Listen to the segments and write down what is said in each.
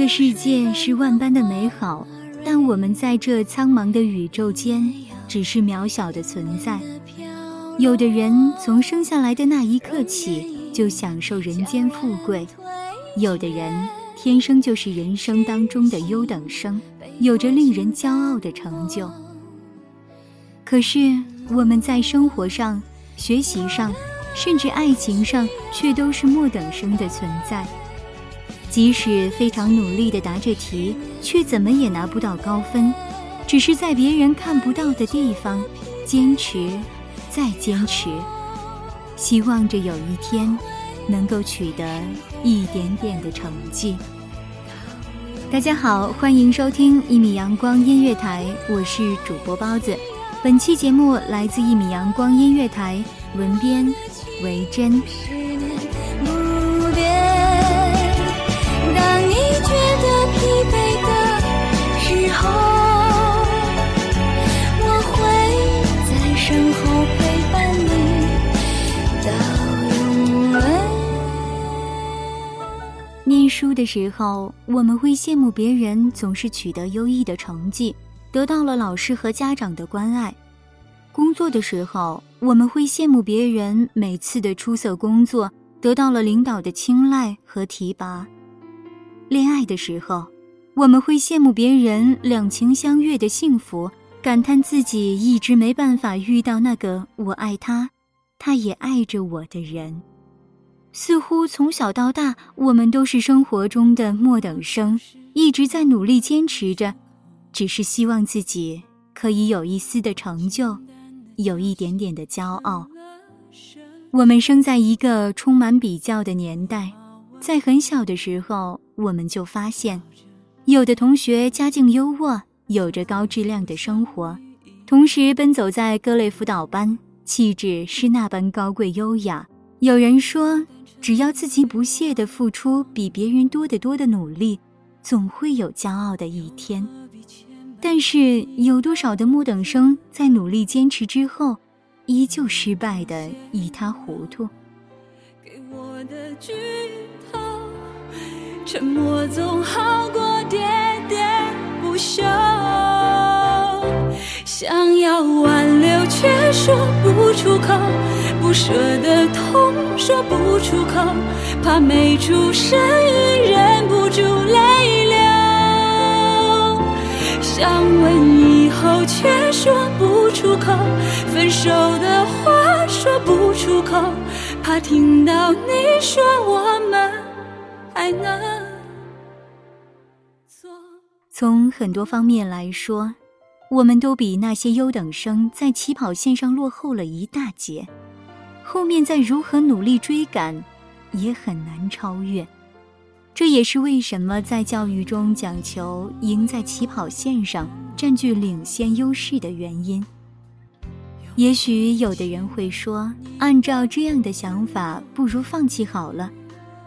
个世界是万般的美好，但我们在这苍茫的宇宙间，只是渺小的存在。有的人从生下来的那一刻起就享受人间富贵，有的人天生就是人生当中的优等生，有着令人骄傲的成就。可是我们在生活上、学习上，甚至爱情上，却都是末等生的存在。即使非常努力地答着题，却怎么也拿不到高分，只是在别人看不到的地方坚持。再坚持，希望着有一天能够取得一点点的成绩。大家好，欢迎收听一米阳光音乐台，我是主播包子。本期节目来自一米阳光音乐台，文编为珍。书的时候，我们会羡慕别人总是取得优异的成绩，得到了老师和家长的关爱；工作的时候，我们会羡慕别人每次的出色工作得到了领导的青睐和提拔；恋爱的时候，我们会羡慕别人两情相悦的幸福，感叹自己一直没办法遇到那个我爱他，他也爱着我的人。似乎从小到大，我们都是生活中的末等生，一直在努力坚持着，只是希望自己可以有一丝的成就，有一点点的骄傲。我们生在一个充满比较的年代，在很小的时候，我们就发现，有的同学家境优渥，有着高质量的生活，同时奔走在各类辅导班，气质是那般高贵优雅。有人说。只要自己不懈的付出比别人多得多的努力，总会有骄傲的一天。但是有多少的木等生在努力坚持之后，依旧失败的一塌糊涂？给我的剧透，沉默总好过喋喋不休。想要挽留却说不出口，不舍的痛说不出口，怕没出声音忍不住泪流。想问以后却说不出口，分手的话说不出口，怕听到你说我们还能做。从很多方面来说。我们都比那些优等生在起跑线上落后了一大截，后面再如何努力追赶，也很难超越。这也是为什么在教育中讲求赢在起跑线上，占据领先优势的原因。也许有的人会说，按照这样的想法，不如放弃好了。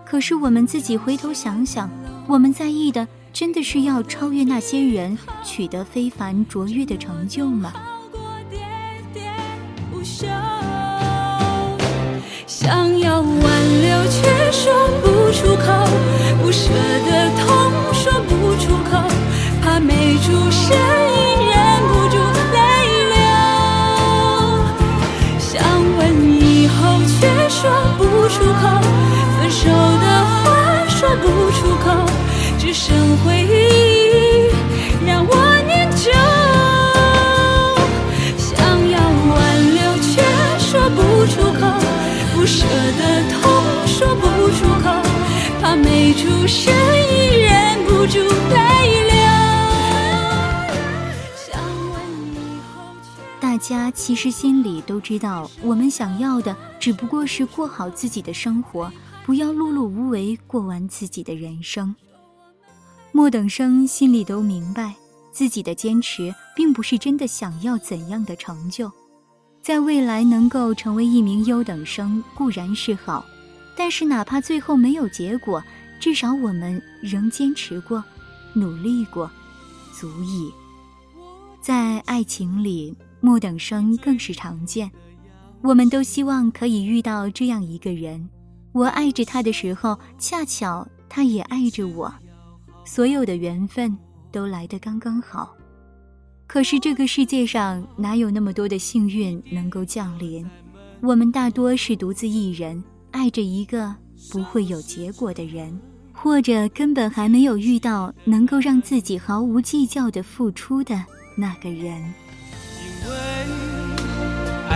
可是我们自己回头想想，我们在意的真的是要超越那些人，取得非凡卓越的成就吗？想要挽留，却说不出口，不舍得痛，大家其实心里都知道，我们想要的只不过是过好自己的生活，不要碌碌无为过完自己的人生。莫等生心里都明白，自己的坚持并不是真的想要怎样的成就。在未来能够成为一名优等生固然是好，但是哪怕最后没有结果，至少我们仍坚持过，努力过，足矣。在爱情里，末等生更是常见。我们都希望可以遇到这样一个人，我爱着他的时候，恰巧他也爱着我，所有的缘分都来得刚刚好。可是这个世界上哪有那么多的幸运能够降临？我们大多是独自一人，爱着一个不会有结果的人，或者根本还没有遇到能够让自己毫无计较的付出的那个人。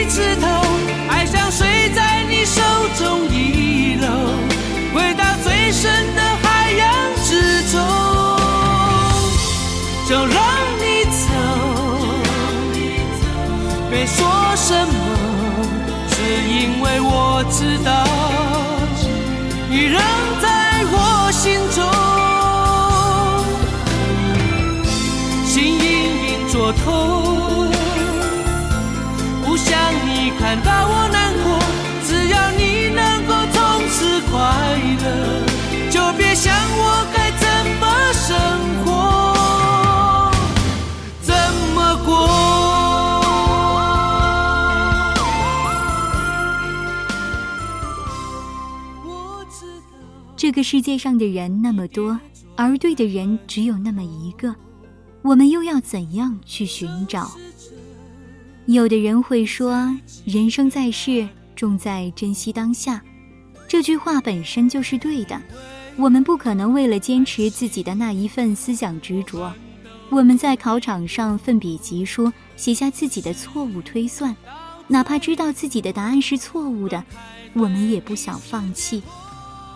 回一次头，爱像睡在你手中一。回到最深这个世界上的人那么多，而对的人只有那么一个，我们又要怎样去寻找？有的人会说，人生在世，重在珍惜当下。这句话本身就是对的，我们不可能为了坚持自己的那一份思想执着，我们在考场上奋笔疾书，写下自己的错误推算，哪怕知道自己的答案是错误的，我们也不想放弃，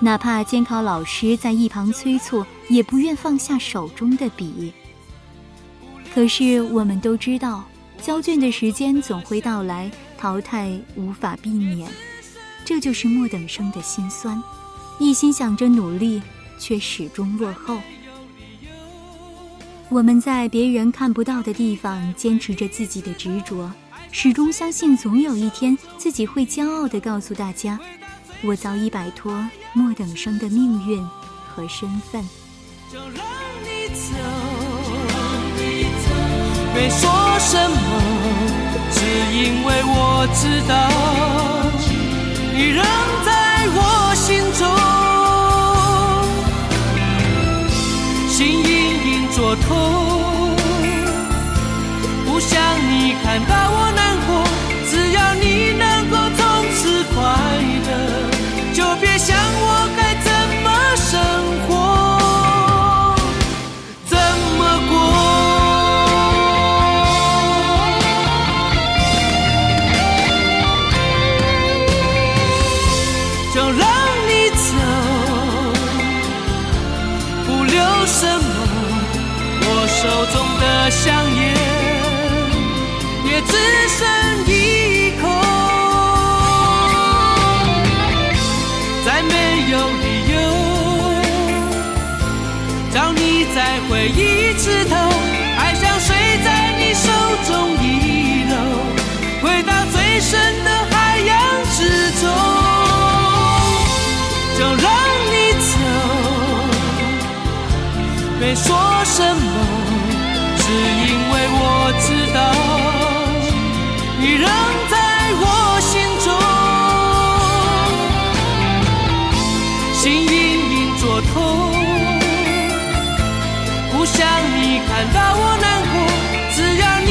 哪怕监考老师在一旁催促，也不愿放下手中的笔。可是我们都知道，交卷的时间总会到来，淘汰无法避免。这就是末等生的心酸，一心想着努力，却始终落后。我们在别人看不到的地方坚持着自己的执着，始终相信总有一天自己会骄傲地告诉大家：我早已摆脱末等生的命运和身份。就让你走，没说什么，只因为我知道。你仍在我心中，心隐隐作痛，不想你看到什么？我手中的香烟也只剩一口。再没有理由找你再回忆一次头，爱像水在你手中遗漏，回到最深。说什么，只因为我知道你仍在我心中。心隐隐作痛，不想你看到我难过。只要你